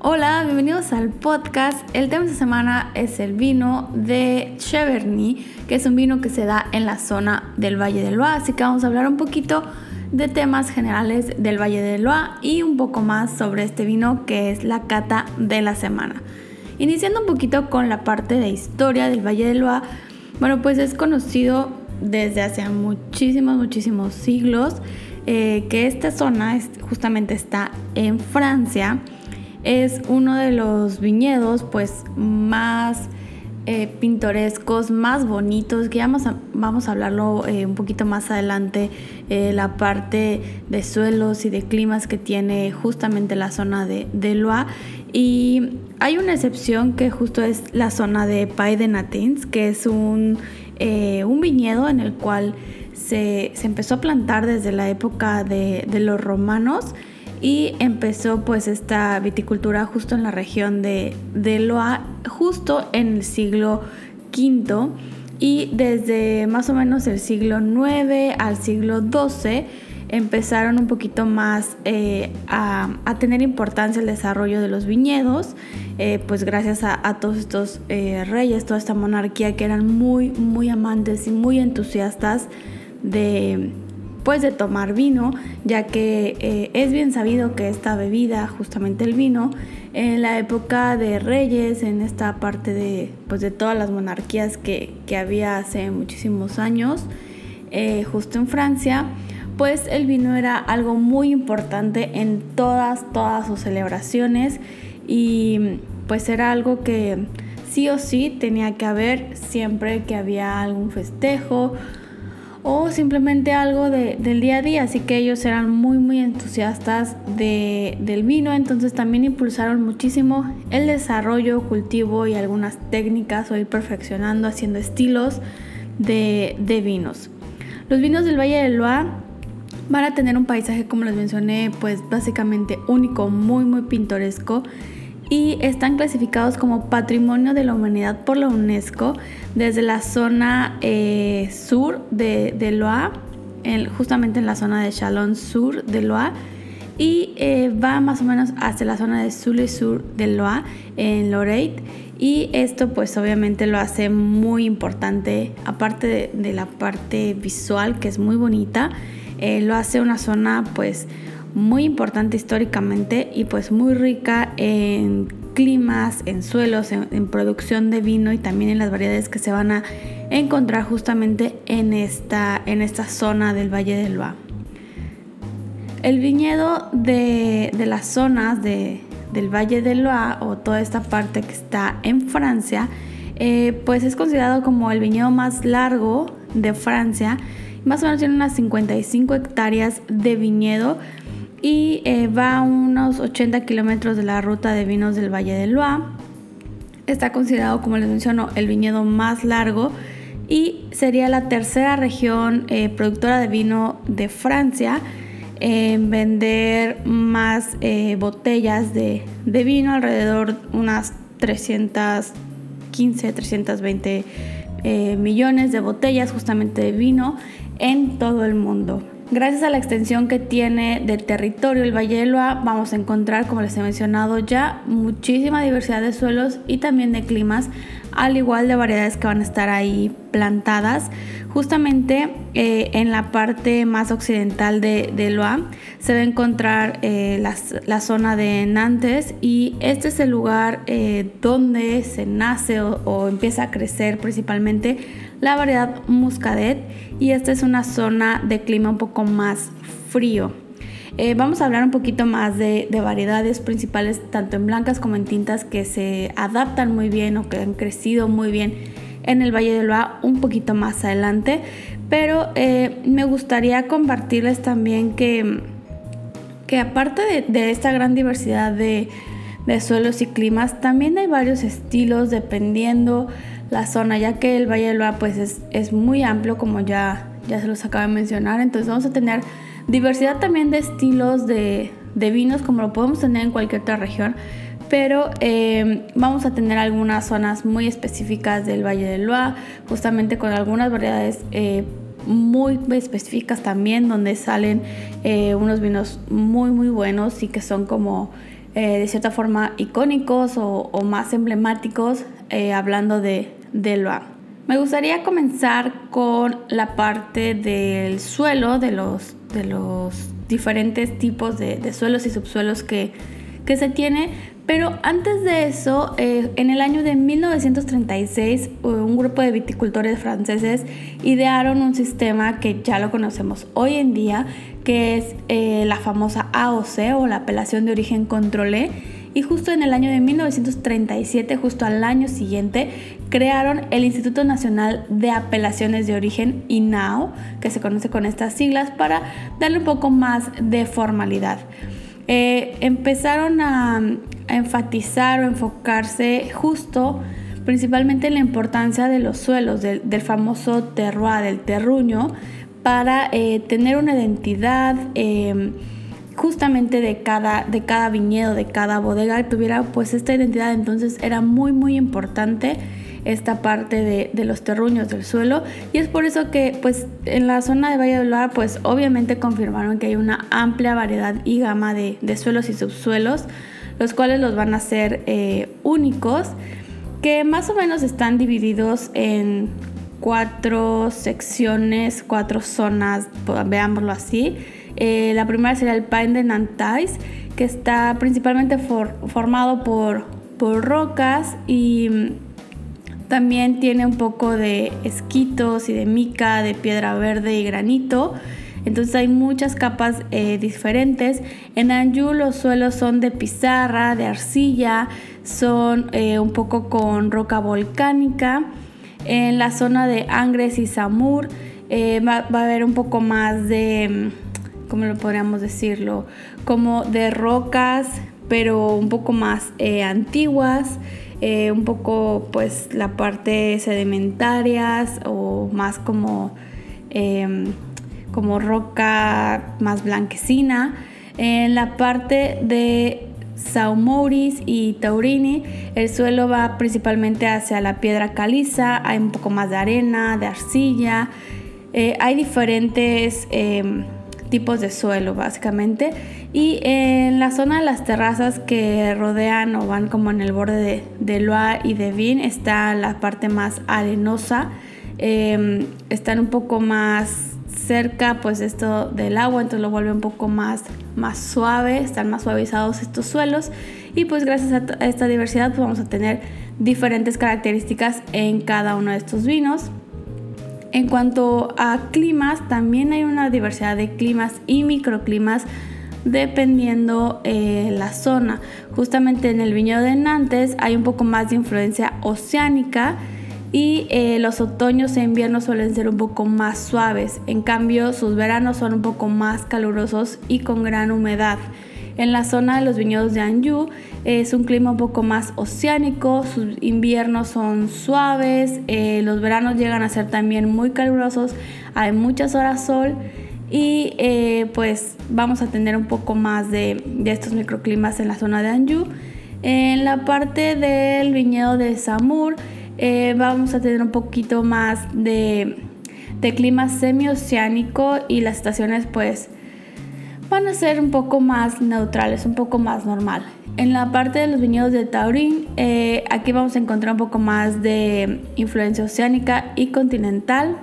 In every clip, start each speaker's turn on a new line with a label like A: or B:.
A: Hola, bienvenidos al podcast. El tema de esta semana es el vino de Cheverny, que es un vino que se da en la zona del Valle del Loire. Así que vamos a hablar un poquito de temas generales del Valle del Loire y un poco más sobre este vino que es la cata de la semana. Iniciando un poquito con la parte de historia del Valle del Loire, bueno, pues es conocido desde hace muchísimos, muchísimos siglos eh, que esta zona justamente está en Francia es uno de los viñedos pues más eh, pintorescos, más bonitos, que vamos a, vamos a hablarlo eh, un poquito más adelante, eh, la parte de suelos y de climas que tiene justamente la zona de, de Loire. Y hay una excepción que justo es la zona de Pays de Natins, que es un, un viñedo en el cual se, se, empezó a plantar desde la época de, de los romanos y empezó pues esta viticultura justo en la región de, de Loa, justo en el siglo V y desde más o menos el siglo IX al siglo XII empezaron un poquito más eh, a, tener importancia el desarrollo de los viñedos, eh, pues gracias a, todos estos eh, reyes, toda esta monarquía que eran muy, muy amantes y muy entusiastas de pues de tomar vino, ya que eh, es bien sabido que esta bebida, justamente el vino, en la época de reyes, en esta parte de, pues de todas las monarquías que, había hace muchísimos años, eh, justo en Francia, pues el vino era algo muy importante en todas, todas sus celebraciones y pues era algo que sí o sí tenía que haber siempre que había algún festejo o simplemente algo del día a día. Así que ellos eran muy muy entusiastas del vino, entonces también impulsaron muchísimo el desarrollo, cultivo y algunas técnicas o ir perfeccionando, haciendo estilos de, de vinos. Los vinos del Valle del Loire van a tener un paisaje, como les mencioné, pues básicamente único, muy muy pintoresco y están clasificados como Patrimonio de la Humanidad por la UNESCO desde la zona eh, sur de, de Loire, justamente en la zona de Chalon Sur de Loire, y eh, va más o menos hacia la zona de Sully Sur de Loire, en Lorette. Y esto pues obviamente lo hace muy importante, aparte de, la parte visual que es muy bonita, eh, lo hace una zona pues muy importante históricamente y pues muy rica en climas, en suelos, en, producción de vino y también en las variedades que se van a encontrar justamente en esta, en esta zona del Valle del Loire. El viñedo de, las zonas del Valle del Loire o toda esta parte que está en Francia, eh, pues es considerado como el viñedo más largo de Francia. Más o menos tiene unas 55 hectáreas de viñedo y eh, va a unos 80 kilómetros de la ruta de vinos del Valle del Loire. Está considerado, como les menciono, el viñedo más largo y sería la tercera región eh, productora de vino de Francia en vender más eh, botellas de, de, vino, alrededor unas 315, 320 millones de botellas justamente de vino en todo el mundo. Gracias a la extensión que tiene del territorio el Valle Loa, vamos a encontrar, como les he mencionado ya, muchísima diversidad de suelos y también de climas, al igual de variedades que van a estar ahí plantadas. Justamente eh, en la parte más occidental de, de Loa se va a encontrar eh, la, zona de Nantes y este es el lugar eh, donde se nace o, o empieza a crecer principalmente la variedad Muscadet y esta es una zona de clima un poco más frío. Eh, vamos a hablar un poquito más de, variedades principales, tanto en blancas como en tintas, que se adaptan muy bien o que han crecido muy bien en el Valle del Loa un poquito más adelante. Pero eh, me gustaría compartirles también que, que aparte de, esta gran diversidad de, de suelos y climas. También hay varios estilos dependiendo la zona, ya que el Valle del Loa pues es, es muy amplio como ya, ya se los acabo de mencionar. Entonces vamos a tener diversidad también de estilos de, vinos como lo podemos tener en cualquier otra región. Pero eh, vamos a tener algunas zonas muy específicas del Valle del Loa, justamente con algunas variedades eh, muy específicas también, donde salen eh, unos vinos muy muy buenos y que son como de cierta forma icónicos o, o más emblemáticos, hablando de, de Loa. Me gustaría comenzar con la parte del suelo, de los, de los diferentes tipos de, suelos y subsuelos que, que, se tiene. Pero antes de eso, eh, en el año de 1936, eh, un grupo de viticultores franceses idearon un sistema que ya lo conocemos hoy en día, que es eh, la famosa AOC o la apelación de origen controlé y justo en el año de 1937, justo al año siguiente, crearon el Instituto Nacional de Apelaciones de Origen, INAO, que se conoce con estas siglas, para darle un poco más de formalidad. Eh, empezaron a, enfatizar o enfocarse justo principalmente en la importancia de los suelos, del, famoso terroir, del terruño, para eh, tener una identidad. Eh, justamente de cada, de cada viñedo, de cada bodega tuviera pues esta identidad. Entonces era muy muy importante esta parte de, los terruños del suelo y es por eso que pues en la zona de Valle del Loire pues obviamente confirmaron que hay una amplia variedad y gama de, suelos y subsuelos los cuales los van a ser eh, únicos que más o menos están divididos en cuatro secciones, cuatro zonas, veámoslo así. Eh, la primera sería el Pain de Nantais, que está principalmente formado por, por rocas y mm, también tiene un poco de esquitos y de mica, de piedra verde y granito. Entonces hay muchas capas eh, diferentes. En Anjou los suelos son de pizarra, de arcilla, son eh, un poco con roca volcánica. En la zona de Angres y Samur va, a haber un poco más de mm, ¿cómo lo podríamos decirlo? Como de rocas, pero un poco más eh, antiguas, eh, un poco pues la parte sedimentarias o más como, em, como roca más blanquecina. En la parte de Saumouris y Taurini, el suelo va principalmente hacia la piedra caliza, hay un poco más de arena, de arcilla, eh, hay diferentes em, tipos de suelo básicamente. Y en la zona de las terrazas que rodean o van como en el borde de, de Loire y de Vin está la parte más arenosa. Em, están un poco más cerca pues esto del agua, entonces lo vuelve un poco más, más suave, están más suavizados estos suelos y pues gracias a, esta diversidad pues vamos a tener diferentes características en cada uno de estos vinos. En cuanto a climas, también hay una diversidad de climas y microclimas dependiendo eh, la zona. Justamente en el viñedo de Nantes hay un poco más de influencia oceánica y eh, los otoños e inviernos suelen ser un poco más suaves. En cambio, sus veranos son un poco más calurosos y con gran humedad. En la zona de los viñedos de Anjou es un clima un poco más oceánico, sus inviernos son suaves, eh, los veranos llegan a ser también muy calurosos, hay muchas horas sol y eh, pues vamos a tener un poco más de, estos microclimas en la zona de Anjou. En la parte del viñedo de Samur eh, vamos a tener un poquito más de, de clima semioceánico y las estaciones pues van a ser un poco más neutrales, un poco más normal. En la parte de los viñedos de Taurín, eh, aquí vamos a encontrar un poco más de influencia oceánica y continental.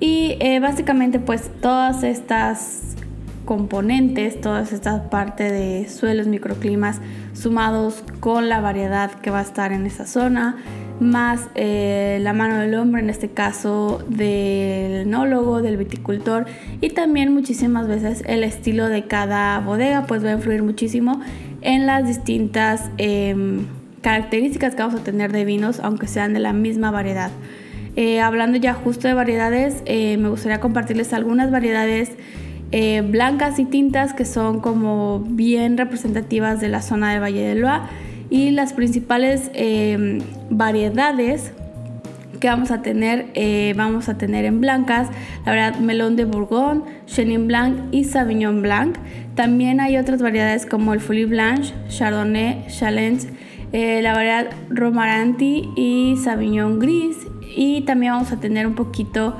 A: Y eh, básicamente pues todas estas componentes, todas estas partes de suelos, microclimas, sumados con la variedad que va a estar en esa zona, más eh, la mano del hombre, en este caso del enólogo, del viticultor y también muchísimas veces el estilo de cada bodega pues va a influir muchísimo en las distintas em, características que vamos a tener de vinos aunque sean de la misma variedad. Eh, hablando ya justo de variedades, eh, me gustaría compartirles algunas variedades blancas y tintas que son como bien representativas de la zona del Valle del Loa y las principales em, variedades que vamos a tener, eh, vamos a tener en blancas, la verdad, melón de Bourgogne, Chenin Blanc y Sauvignon Blanc. También hay otras variedades como el Folie Blanche, Chardonnay, Challenge, eh, la variedad Romaranti y Sauvignon Gris. Y también vamos a tener un poquito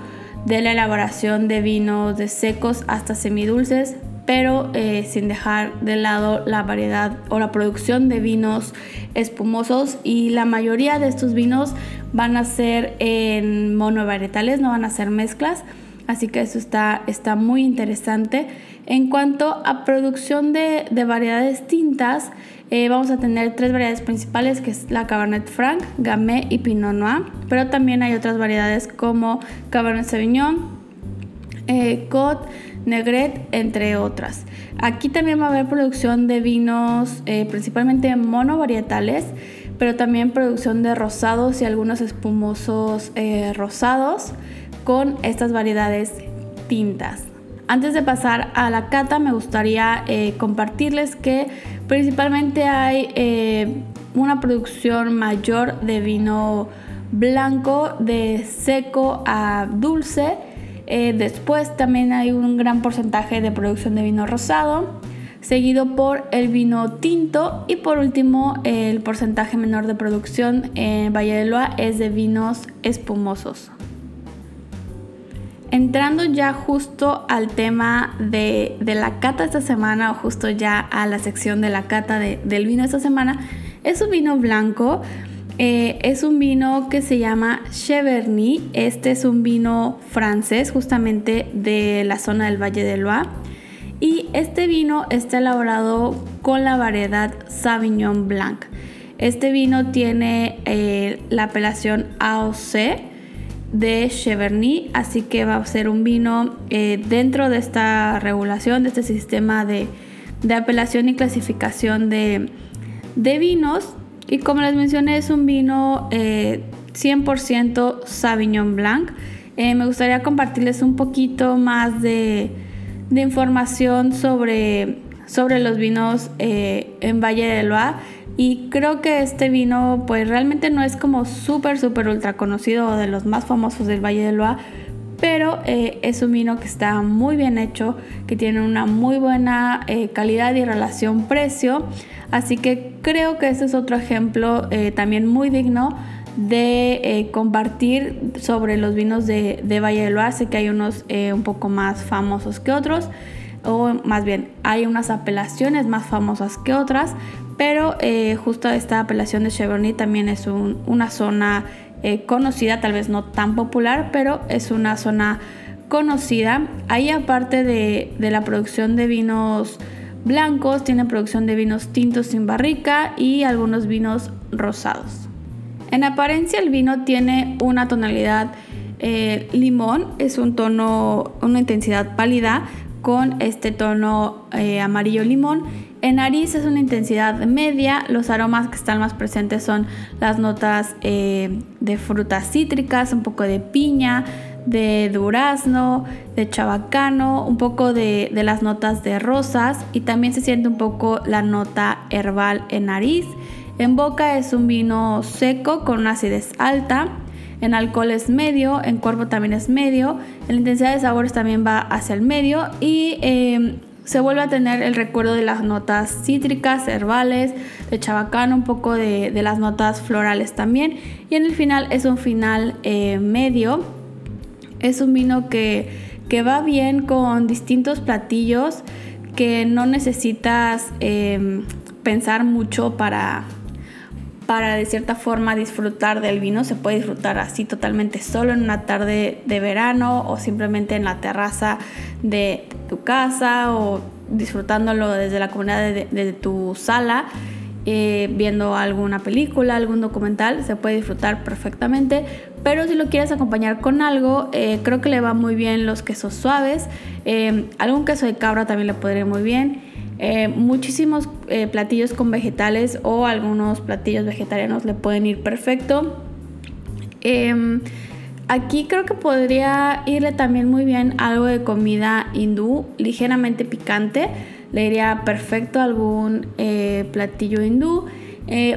A: de la elaboración de vinos de secos hasta semidulces, pero eh, sin dejar de lado la variedad o la producción de vinos espumosos y la mayoría de estos vinos van a ser en monovarietales, no van a ser mezclas, así que eso está, está muy interesante. En cuanto a producción de, de variedades tintas, eh, vamos a tener tres variedades principales, que es la Cabernet Franc, Gamay y Pinot Noir, pero también hay otras variedades como Cabernet Sauvignon, eh, Negret, entre otras. Aquí también va a haber producción de vinos, eh, principalmente monovarietales, pero también producción de rosados y algunos espumosos eh, rosados con estas variedades tintas. Antes de pasar a la cata, me gustaría compartirles que Principalmente hay eh, una producción mayor de vino blanco de seco a dulce. Eh, después también hay un gran porcentaje de producción de vino rosado, seguido por el vino tinto y por último el porcentaje menor de producción en Valle de Loa es de vinos espumosos. Entrando ya justo al tema de, la cata esta semana o justo ya a la sección de la cata del vino esta semana, es un vino blanco. Eh, es un vino que se llama Cheverny. Este es un vino francés, justamente de la zona del Valle de Loire. Y este vino está elaborado con la variedad Sauvignon Blanc. Este vino tiene eh, la apelación AOC de Cheverny, así que va a ser un vino eh, dentro de esta regulación, de este sistema de, apelación y clasificación de, vinos. Y como les mencioné, es un vino 100% eh, Sauvignon Blanc. Eh, me gustaría compartirles un poquito más de, información sobre, sobre los vinos en Valle de Loire y creo que este vino pues realmente no es como súper, súper ultra conocido o de los más famosos del Valle del Loa, pero eh, es un vino que está muy bien hecho, que tiene una muy buena eh, calidad y relación precio. Así que creo que este es otro ejemplo eh, también muy digno de compartir sobre los vinos de, de Valle del Loa. Sé que hay unos un poco más famosos que otros o más bien hay unas apelaciones más famosas que otras, pero justo esta apelación de Chevrony también es una zona eh, conocida, tal vez no tan popular, pero es una zona conocida. Ahí aparte de, la producción de vinos blancos, tiene producción de vinos tintos sin barrica y algunos vinos rosados. En apariencia el vino tiene una tonalidad eh, limón, es un tono, una intensidad pálida con este tono amarillo limón en nariz es una intensidad media, los aromas que están más presentes son las notas eh, de frutas cítricas, un poco de piña, de durazno, de chabacano, un poco de, las notas de rosas y también se siente un poco la nota herbal en nariz. En boca es un vino seco con una acidez alta. En alcohol es medio, en cuerpo también es medio, en la intensidad de sabores también va hacia el medio y em, se vuelve a tener el recuerdo de las notas cítricas, herbales, de chabacano, un poco de, las notas florales también. Y en el final es un final eh, medio. Es un vino que, que, va bien con distintos platillos, que no necesitas em, pensar mucho para, para de cierta forma disfrutar del vino. Se puede disfrutar así totalmente solo en una tarde de verano o simplemente en la terraza de tu casa o disfrutándolo desde la comunidad de, tu sala. Eh, viendo alguna película, algún documental, se puede disfrutar perfectamente. Pero si lo quieres acompañar con algo, eh, creo que le va muy bien los quesos suaves. Eh, algún queso de cabra también le podría muy bien. Eh, muchísimos eh, platillos con vegetales o algunos platillos vegetarianos le pueden ir perfecto. Em, aquí creo que podría irle también muy bien algo de comida hindú, ligeramente picante. Le iría perfecto algún eh, platillo hindú.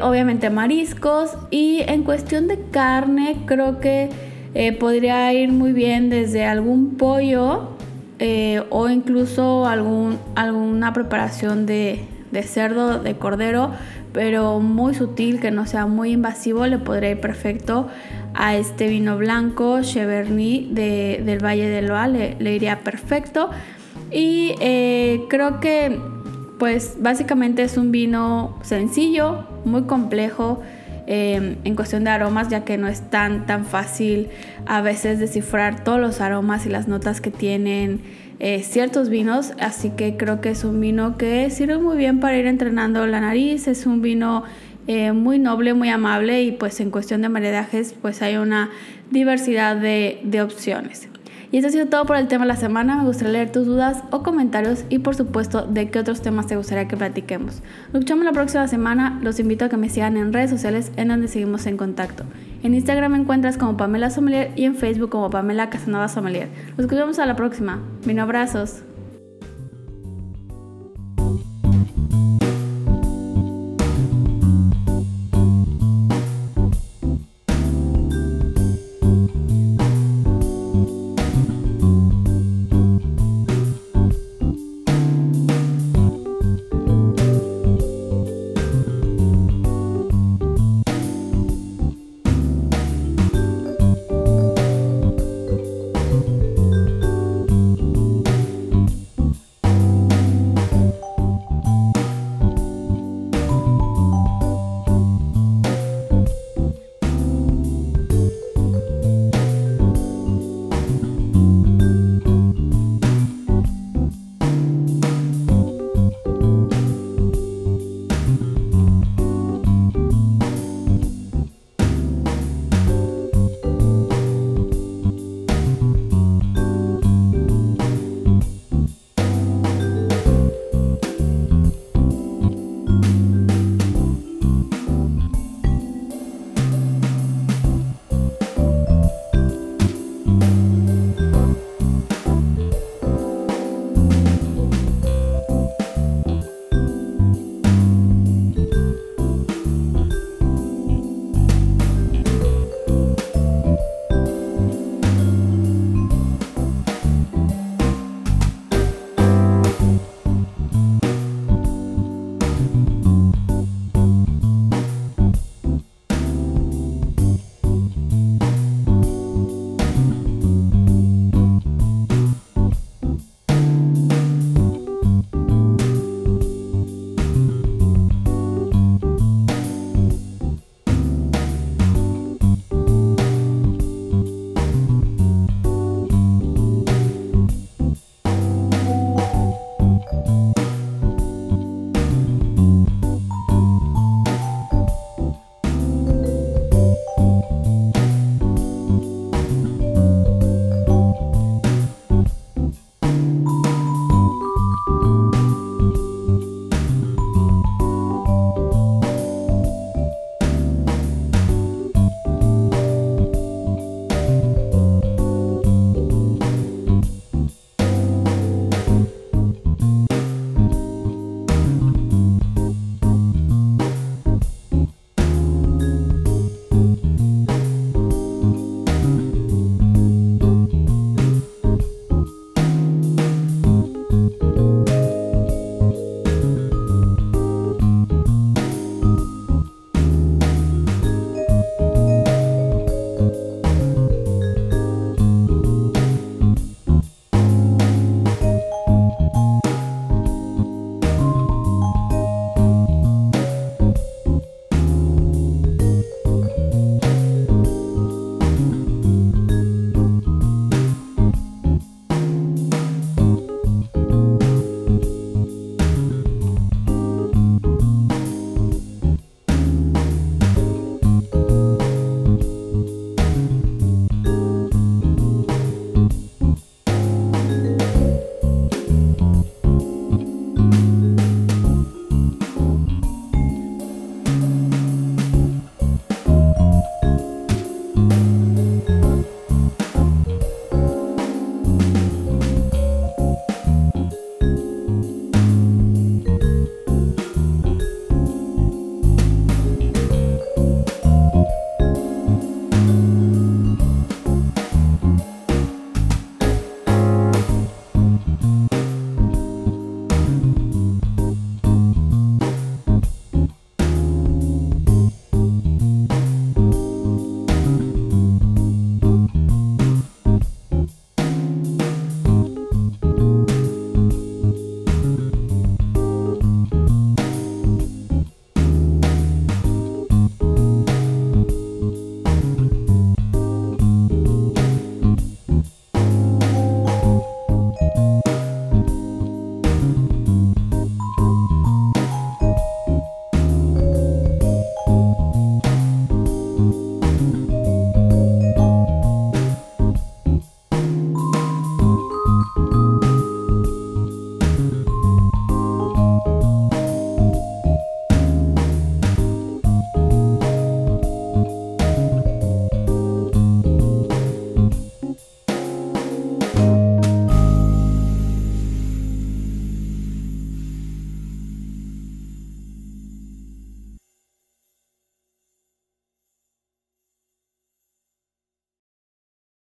A: Obviamente mariscos. Y en cuestión de carne, creo que podría ir muy bien desde algún pollo o incluso algún, alguna preparación de, de cerdo, de cordero, pero muy sutil, que no sea muy invasivo, le podría ir perfecto a este vino blanco Cheverny de, del Valle del Loa, le, iría perfecto. Y eh, creo que pues básicamente es un vino sencillo, muy complejo eh, en cuestión de aromas, ya que no es tan, tan fácil a veces descifrar todos los aromas y las notas que tienen eh, ciertos vinos, así que creo que es un vino que sirve muy bien para ir entrenando la nariz, es un vino eh, muy noble, muy amable y pues en cuestión de maridajes pues hay una diversidad de opciones. Y eso ha sido todo por el tema de la semana. Me gustaría leer tus dudas o comentarios y por supuesto de qué otros temas te gustaría que platiquemos. Nos escuchamos la próxima semana. Los invito a que me sigan en redes sociales en donde seguimos en contacto. En Instagram me encuentras como Pamela Sommelier y en Facebook como Pamela Casanova Sommelier. Nos escuchamos a la próxima. Mil abrazos.